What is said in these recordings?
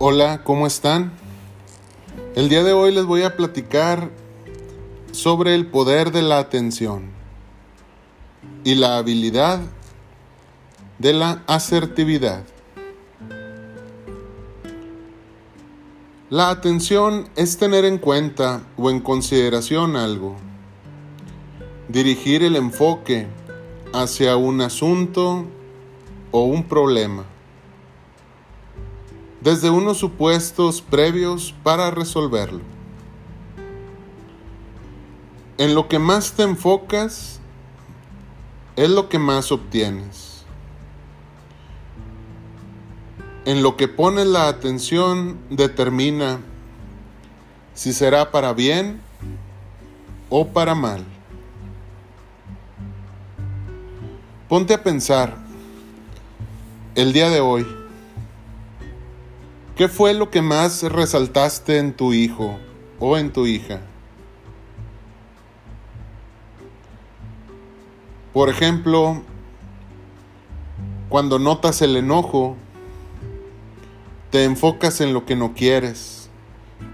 Hola, ¿cómo están? El día de hoy les voy a platicar sobre el poder de la atención y la habilidad de la asertividad. La atención es tener en cuenta o en consideración algo, dirigir el enfoque hacia un asunto o un problema desde unos supuestos previos para resolverlo. En lo que más te enfocas es lo que más obtienes. En lo que pones la atención determina si será para bien o para mal. Ponte a pensar el día de hoy. ¿Qué fue lo que más resaltaste en tu hijo o en tu hija? Por ejemplo, cuando notas el enojo, te enfocas en lo que no quieres.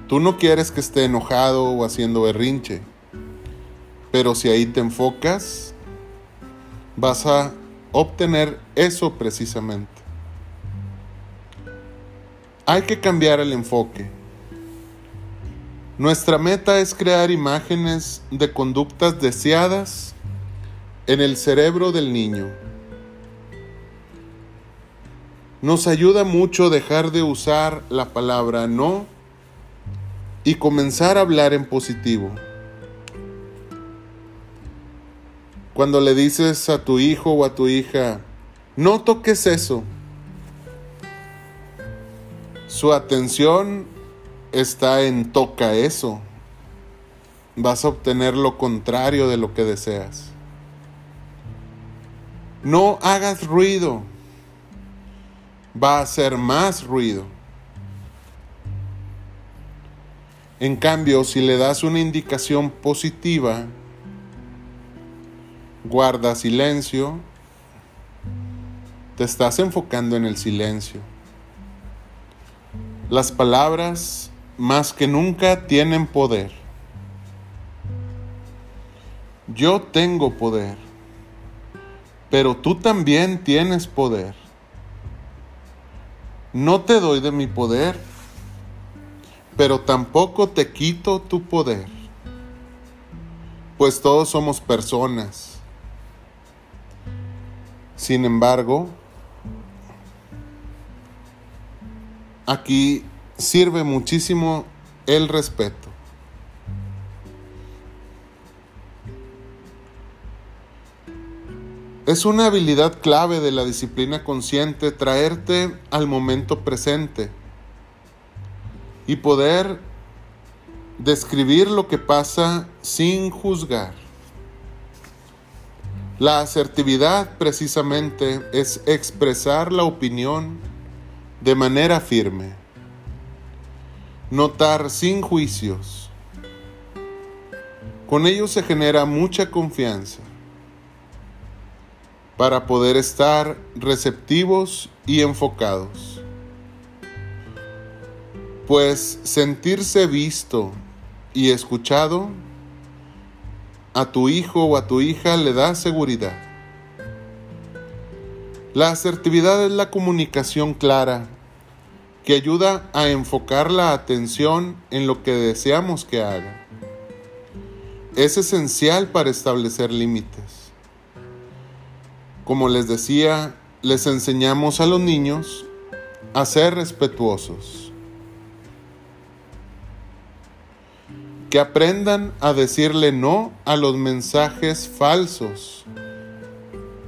Tú no quieres que esté enojado o haciendo berrinche, pero si ahí te enfocas, vas a obtener eso precisamente. Hay que cambiar el enfoque. Nuestra meta es crear imágenes de conductas deseadas en el cerebro del niño. Nos ayuda mucho dejar de usar la palabra no y comenzar a hablar en positivo. Cuando le dices a tu hijo o a tu hija, no toques eso, su atención está en toca eso. Vas a obtener lo contrario de lo que deseas. No hagas ruido. Va a hacer más ruido. En cambio, si le das una indicación positiva, guarda silencio, te estás enfocando en el silencio. Las palabras más que nunca tienen poder. Yo tengo poder, pero tú también tienes poder. No te doy de mi poder, pero tampoco te quito tu poder, pues todos somos personas. Sin embargo, aquí sirve muchísimo el respeto. Es una habilidad clave de la disciplina consciente traerte al momento presente y poder describir lo que pasa sin juzgar. La asertividad precisamente es expresar la opinión de manera firme. Notar sin juicios. Con ello se genera mucha confianza para poder estar receptivos y enfocados. Pues sentirse visto y escuchado a tu hijo o a tu hija le da seguridad. La asertividad es la comunicación clara que ayuda a enfocar la atención en lo que deseamos que haga. Es esencial para establecer límites. Como les decía, les enseñamos a los niños a ser respetuosos. Que aprendan a decirle no a los mensajes falsos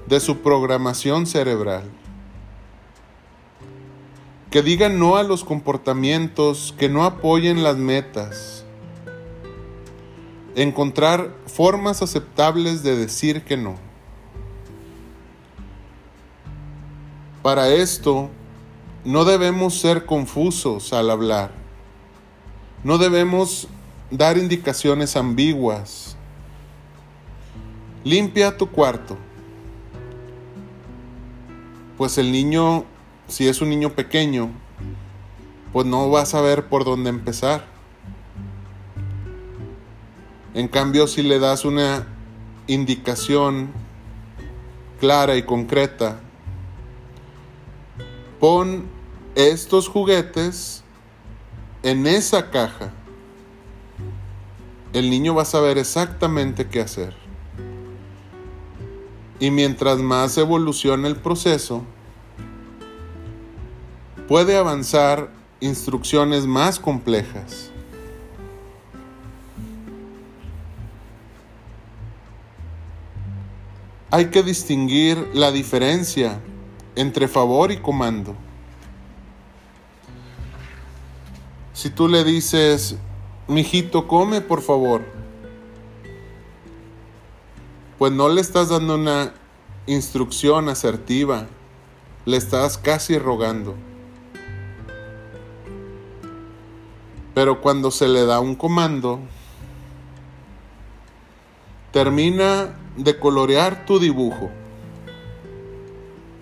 de su programación cerebral que digan no a los comportamientos que no apoyen las metas. Encontrar formas aceptables de decir que no. Para esto, no debemos ser confusos al hablar. No debemos dar indicaciones ambiguas. Limpia tu cuarto. Pues el niño si es un niño pequeño, pues no vas a ver por dónde empezar. En cambio, si le das una indicación clara y concreta, pon estos juguetes en esa caja. El niño va a saber exactamente qué hacer. Y mientras más evoluciona el proceso, puede avanzar instrucciones más complejas. Hay que distinguir la diferencia entre favor y comando. Si tú le dices, mijito, come por favor, pues no le estás dando una instrucción asertiva, le estás casi rogando. Pero cuando se le da un comando, termina de colorear tu dibujo.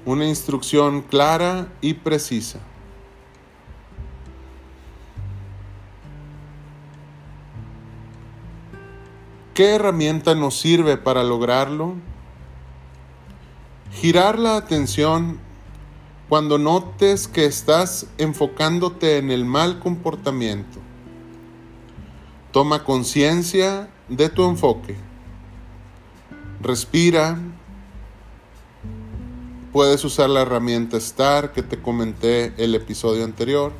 Una instrucción clara y precisa. ¿Qué herramienta nos sirve para lograrlo? Girar la atención cuando notes que estás enfocándote en el mal comportamiento. Toma conciencia de tu enfoque. Respira. Puedes usar la herramienta STAR que te comenté el episodio anterior.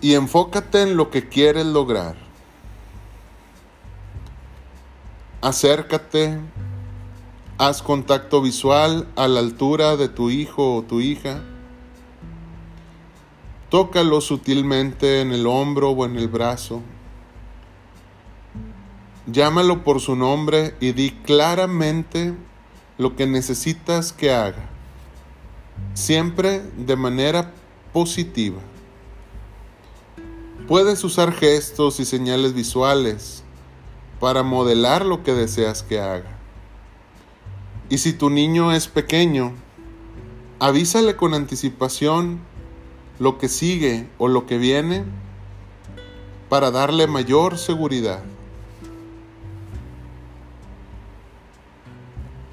Y enfócate en lo que quieres lograr. Acércate, haz contacto visual a la altura de tu hijo o tu hija Tócalo sutilmente en el hombro o en el brazo. Llámalo por su nombre y di claramente lo que necesitas que haga, siempre de manera positiva. Puedes usar gestos y señales visuales para modelar lo que deseas que haga. Y si tu niño es pequeño, avísale con anticipación lo que sigue o lo que viene para darle mayor seguridad.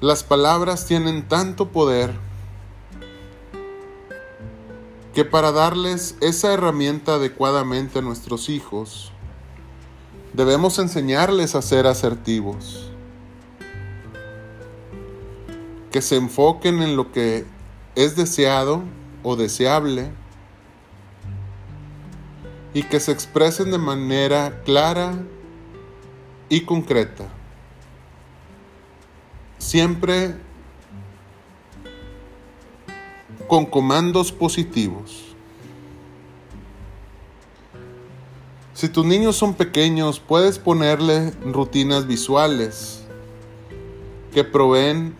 Las palabras tienen tanto poder que para darles esa herramienta adecuadamente a nuestros hijos, debemos enseñarles a ser asertivos, que se enfoquen en lo que es deseado o deseable, y que se expresen de manera clara y concreta. Siempre con comandos positivos. Si tus niños son pequeños, puedes ponerle rutinas visuales que proveen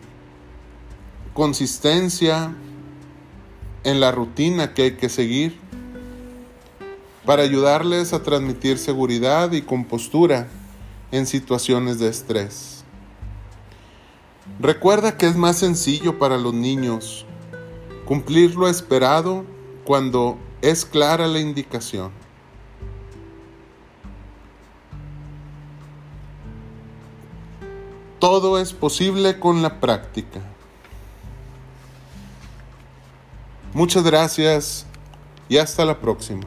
consistencia en la rutina que hay que seguir para ayudarles a transmitir seguridad y compostura en situaciones de estrés. Recuerda que es más sencillo para los niños cumplir lo esperado cuando es clara la indicación. Todo es posible con la práctica. Muchas gracias y hasta la próxima.